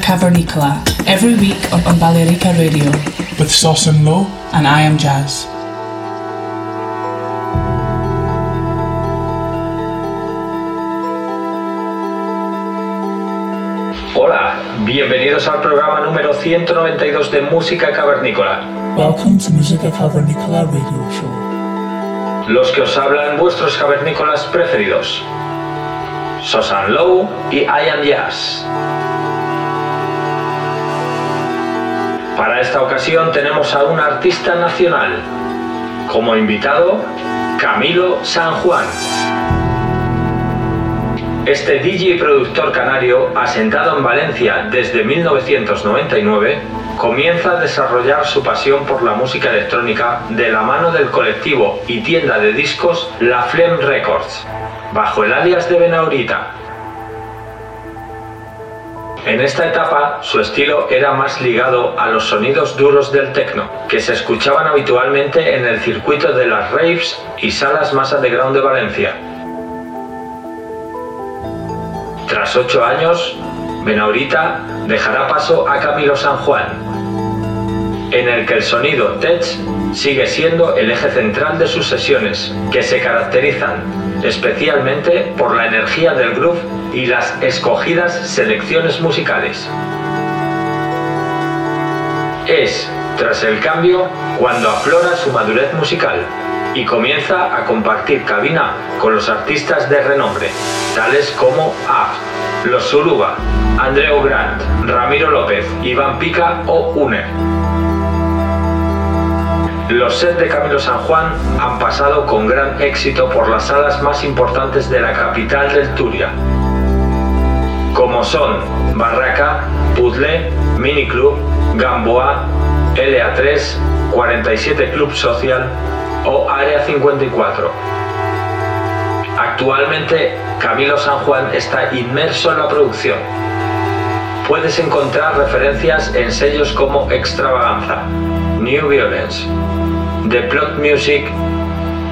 Cavernicola every week on, Balearica Radio with Sauce and Low and I am Jazz. Hola, bienvenidos al programa número 192 de Música Cavernícola. Welcome to Musica Cavernicola radio show. Los que os hablan vuestros cavernícolas preferidos. Sosan Low y I Am Jazz. Para esta ocasión tenemos a un artista nacional. Como invitado, Camilo San Juan. Este DJ productor canario, asentado en Valencia desde 1999, comienza a desarrollar su pasión por la música electrónica de la mano del colectivo y tienda de discos La Flem Records, bajo el alias de Benaurita. En esta etapa, su estilo era más ligado a los sonidos duros del techno, que se escuchaban habitualmente en el circuito de las raves y salas más underground de Valencia. Tras ocho años, Benaurita dejará paso a Camilo San Juan, en el que el sonido tech sigue siendo el eje central de sus sesiones, que se caracterizan especialmente por la energía del groove y las escogidas selecciones musicales. Es, tras el cambio, cuando aflora su madurez musical y comienza a compartir cabina con los artistas de renombre, tales como Aft, Los Suruba, Andreu Grant, Ramiro López, Iván Pica o Uner. Los sets de Camilo San Juan han pasado con gran éxito por las salas más importantes de la capital del Turia, como son Barraca, Puzzle, Mini Club, Gamboa, LA3, 47 Club Social o Área 54. Actualmente, Camilo San Juan está inmerso en la producción. Puedes encontrar referencias en sellos como Extravaganza, New Violence, The Plot Music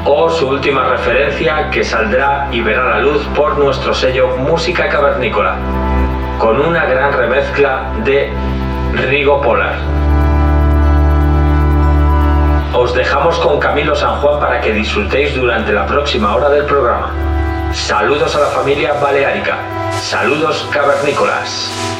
o su última referencia que saldrá y verá la luz por nuestro sello Música Cavernícola, con una gran remezcla de Rigo Polar. Os dejamos con Camilo San Juan para que disfrutéis durante la próxima hora del programa. Saludos a la familia baleárica. Saludos cavernícolas.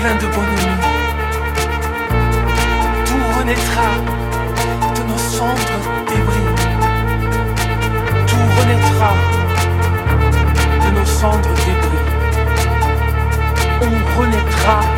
plein de bonhomie. Tout renaîtra de nos sombres débris. Tout renaîtra de nos cendres débris. On renaîtra.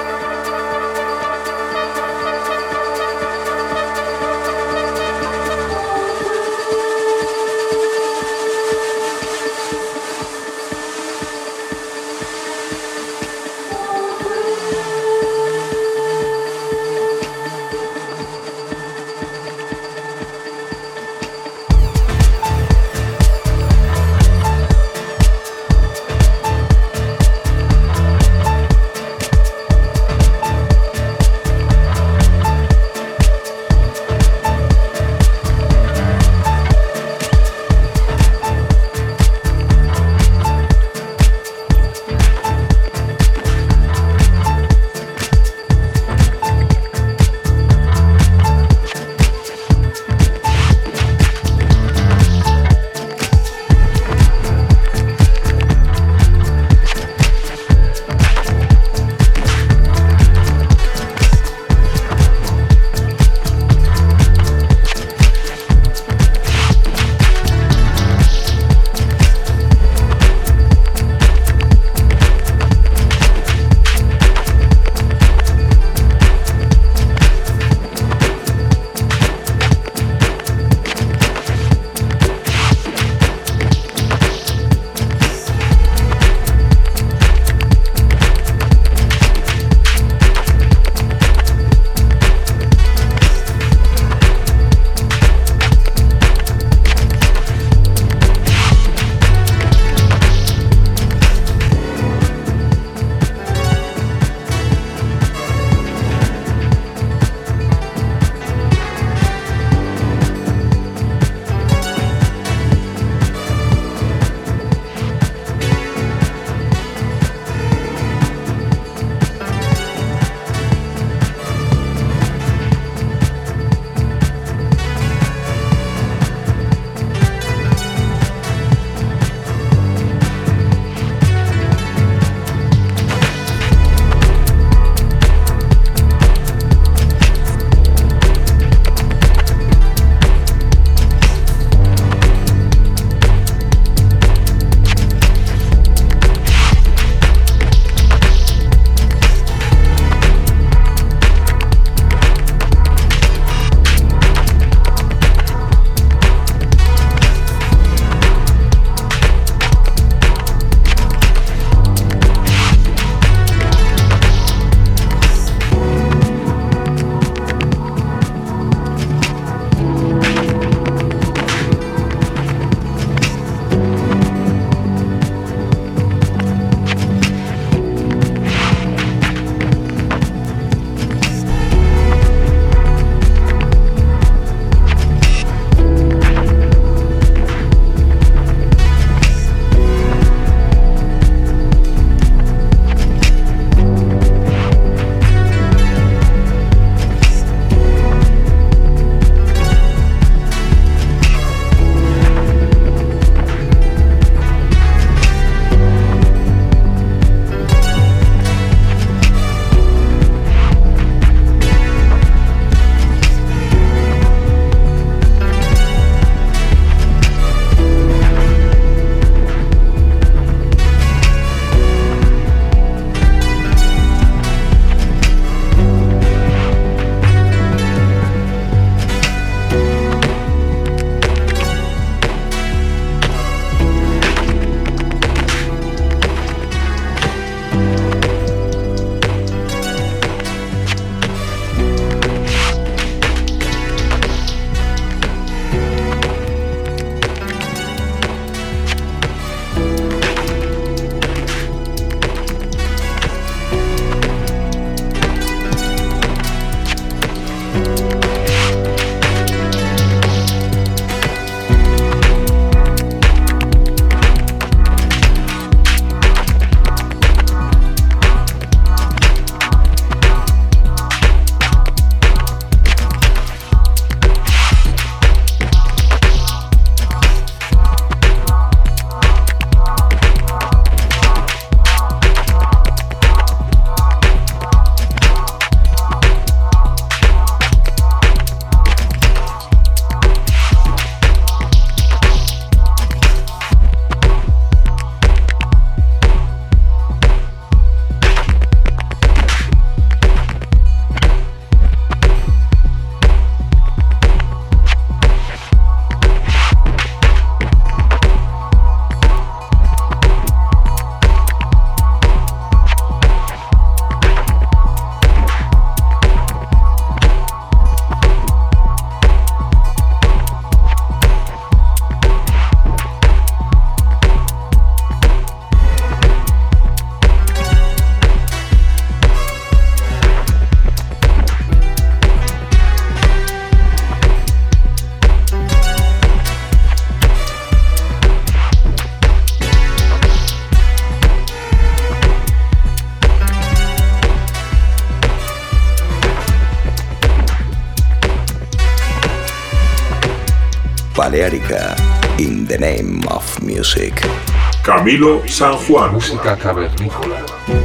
Camilo San Juan. Música cavernícola.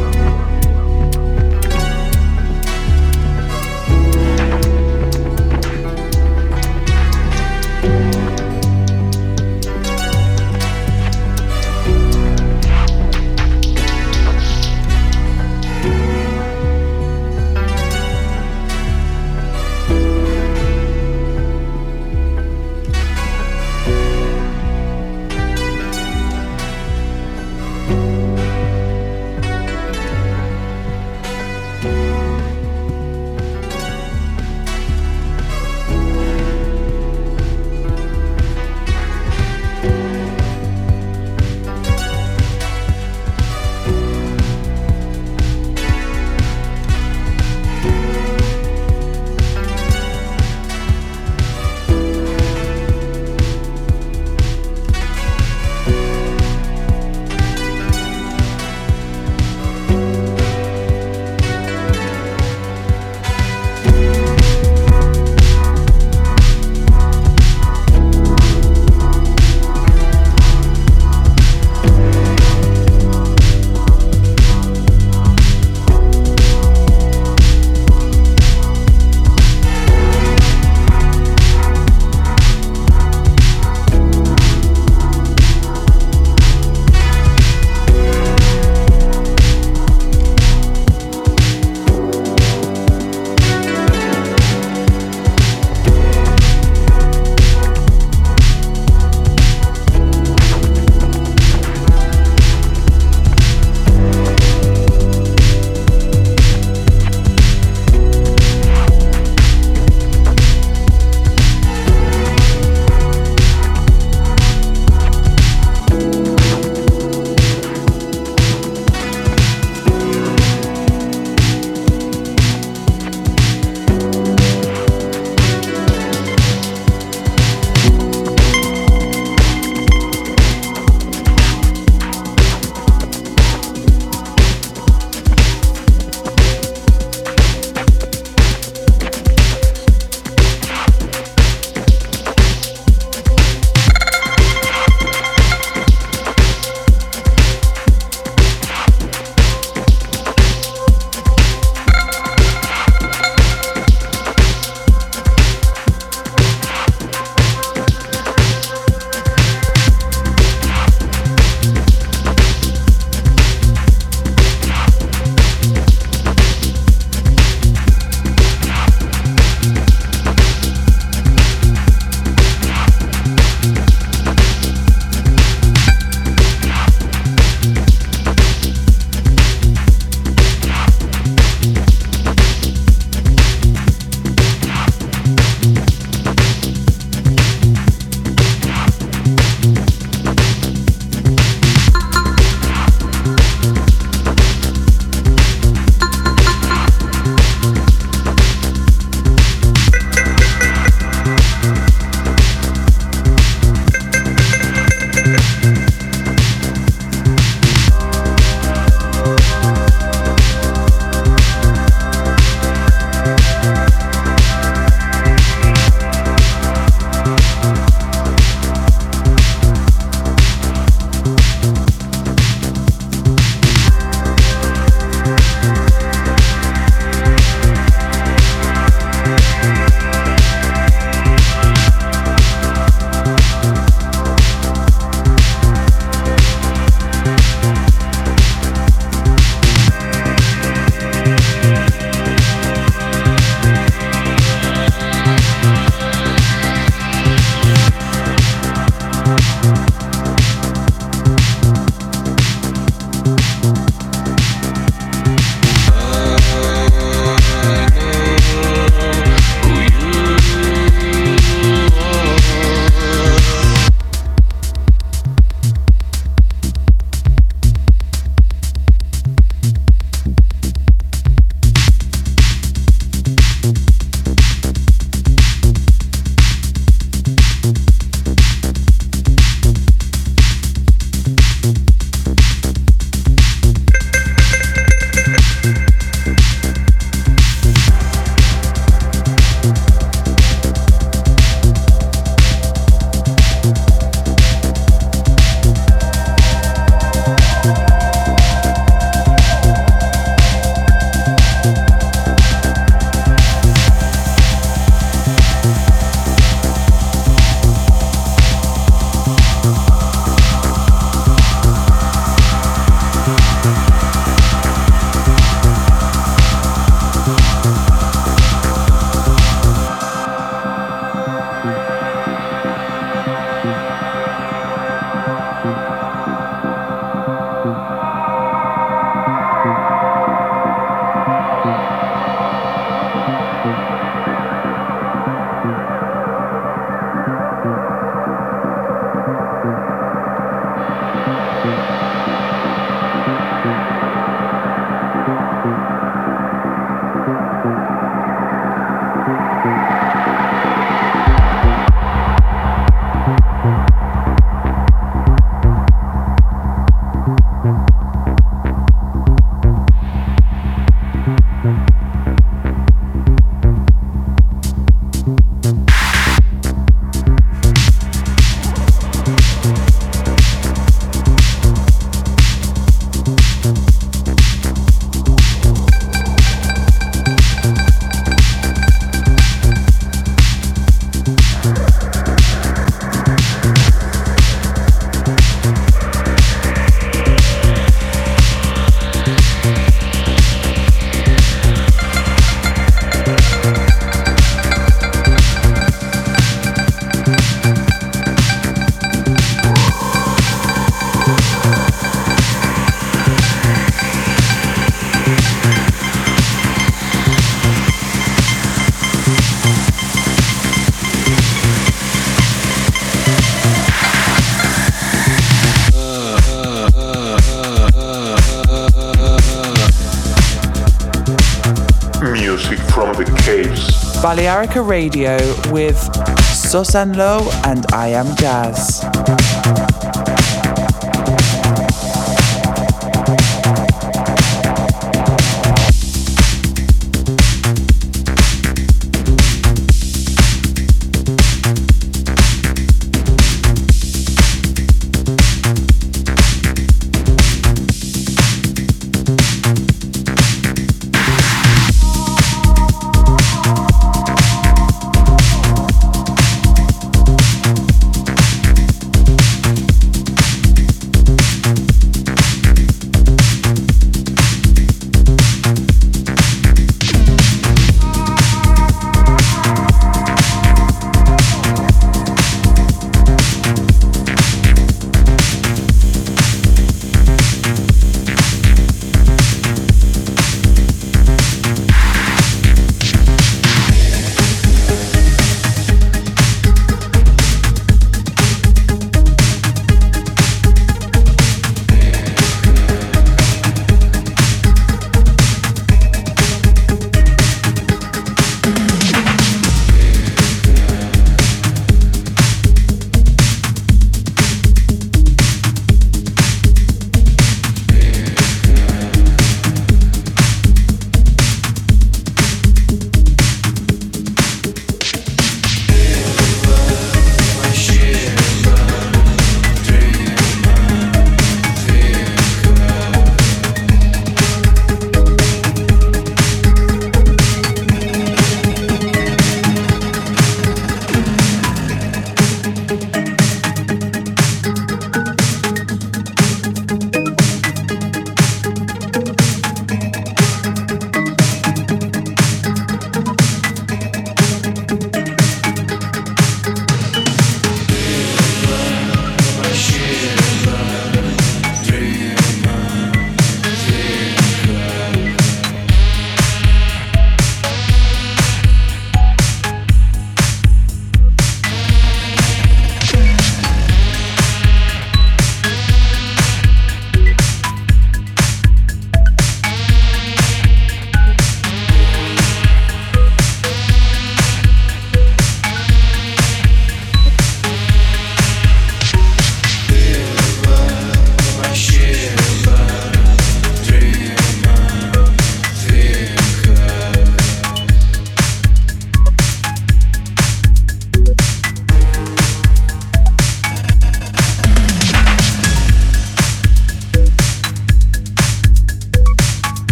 Balearica Radio with Susan Lowe and I Am Jazz.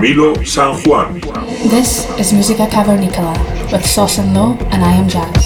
Camilo San Juan. This is Musica Cavernicola with Sauce and Low, and I am Jazz.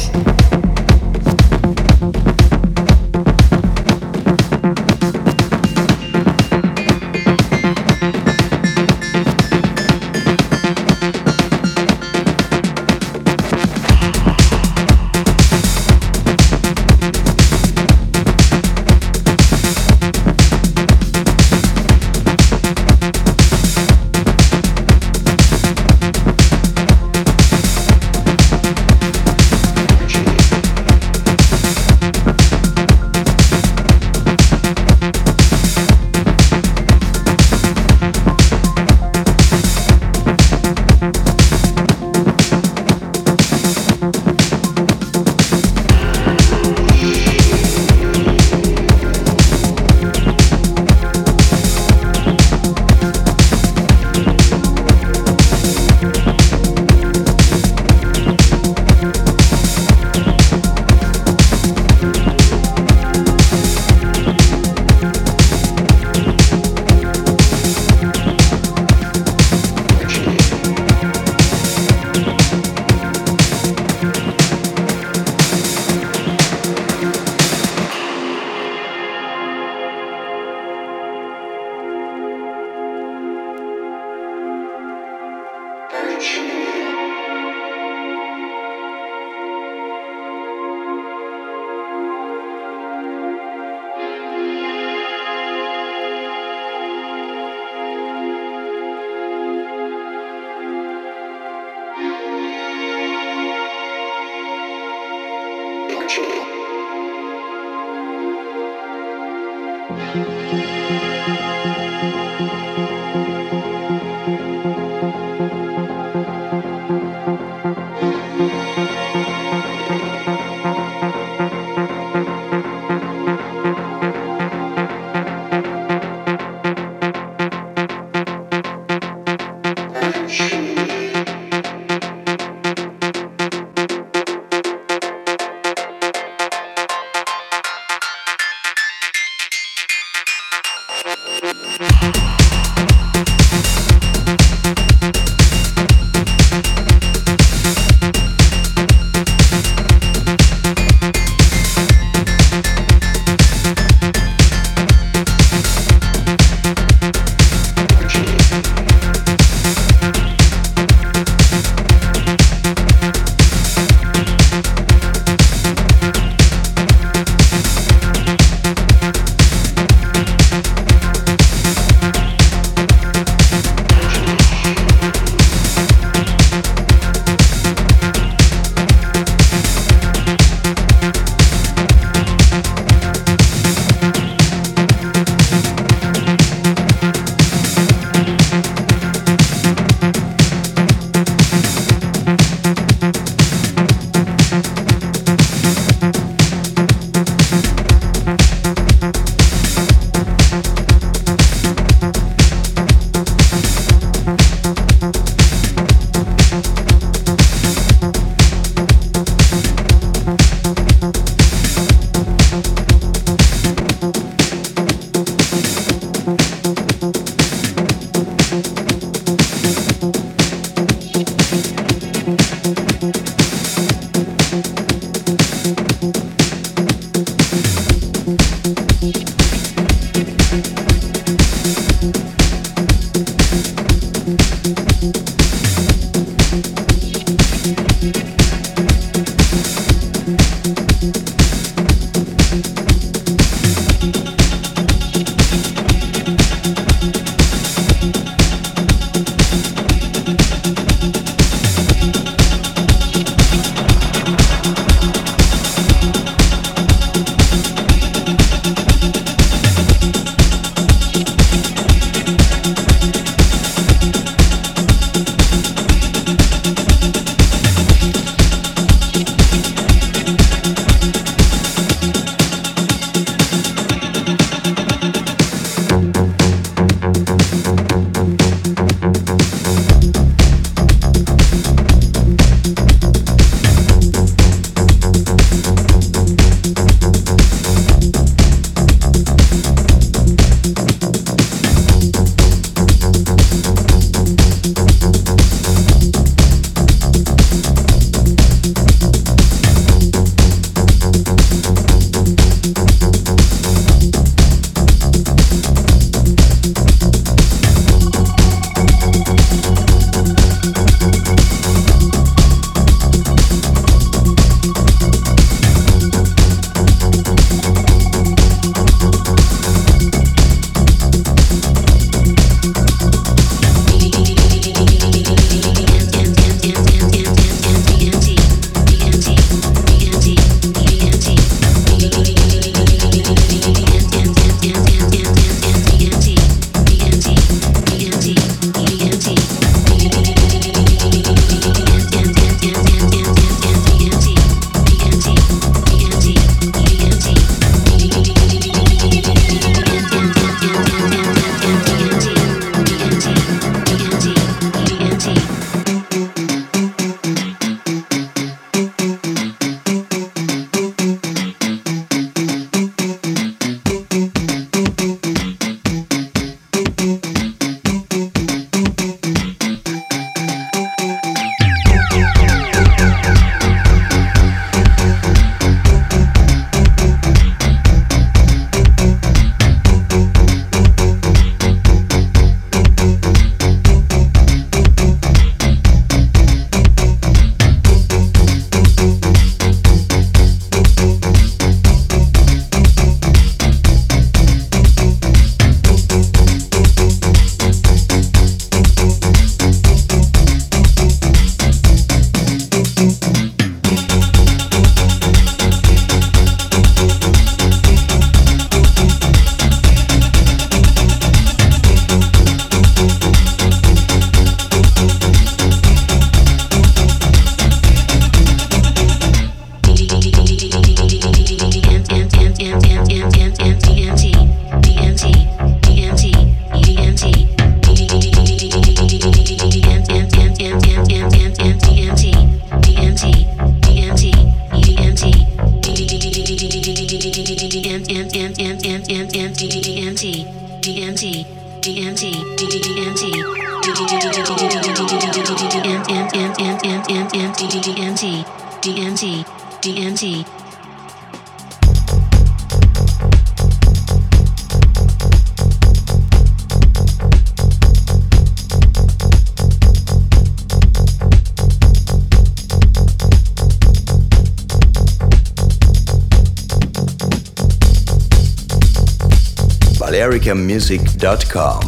BalearicanMusic.com.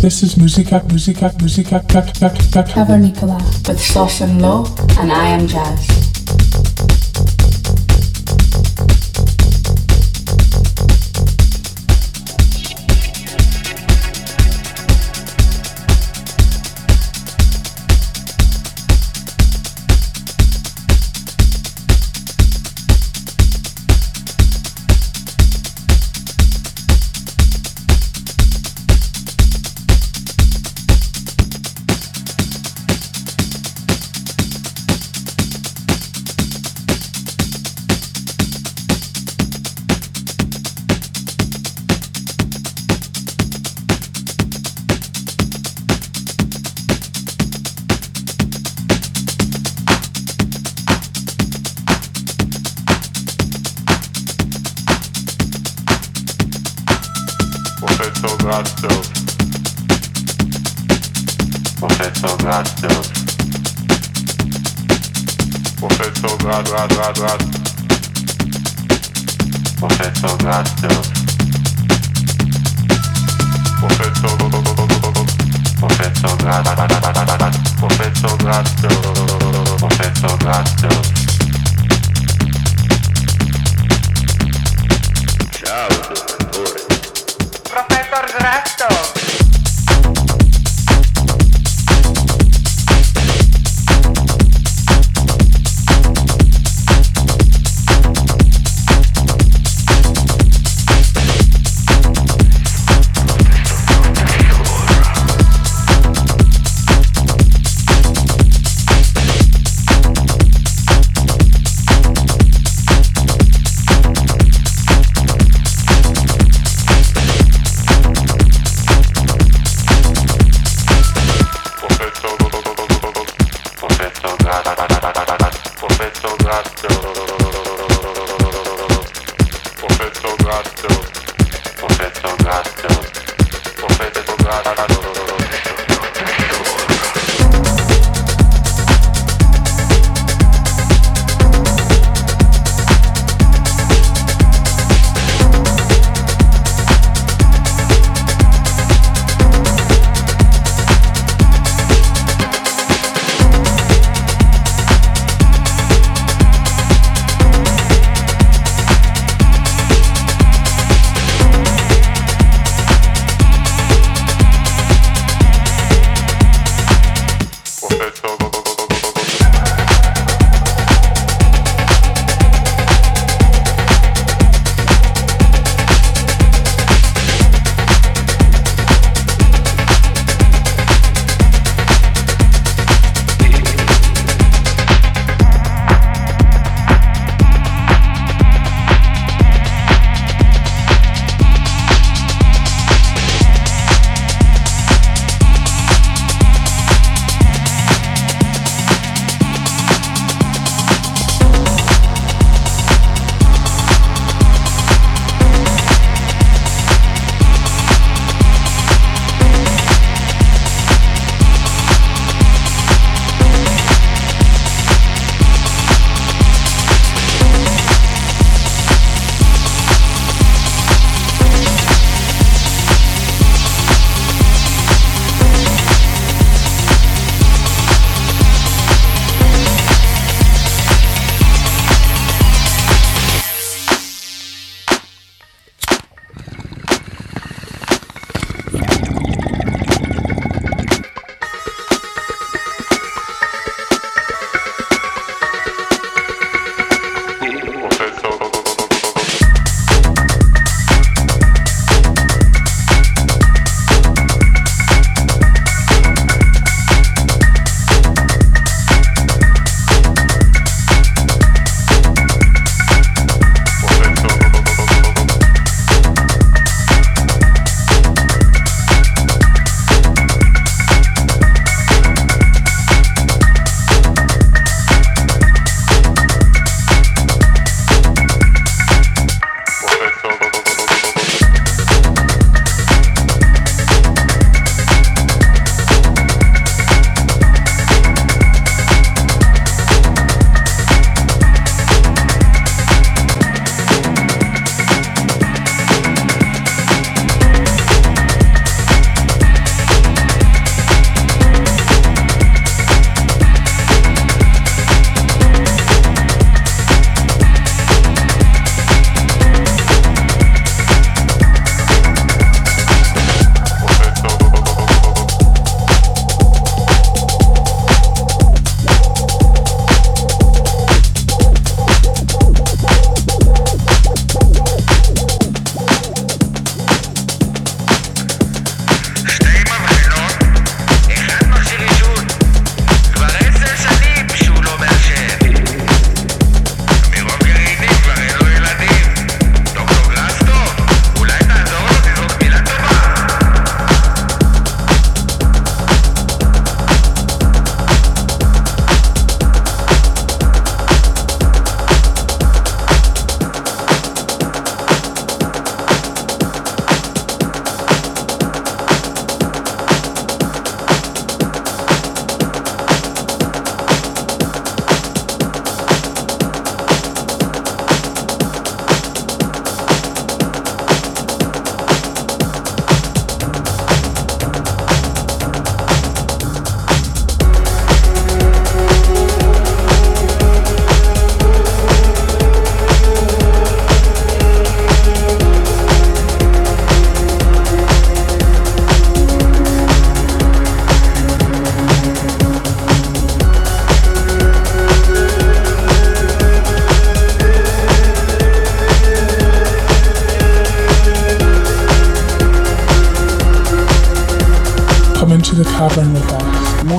This is Musica, Musica, Musica, Cavernicola with Sauce and Low, and I am Jazz. Gladstone. Professor Gladstone. Professor Glad, Glad, Glad, Glad. Professor Gladstone. Professor Professor Glad, Professor Gladstone. Professor Gladstone.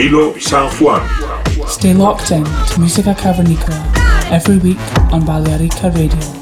Camilo San Juan. Stay locked in to Musica Cavernicola every week on Balearica Radio.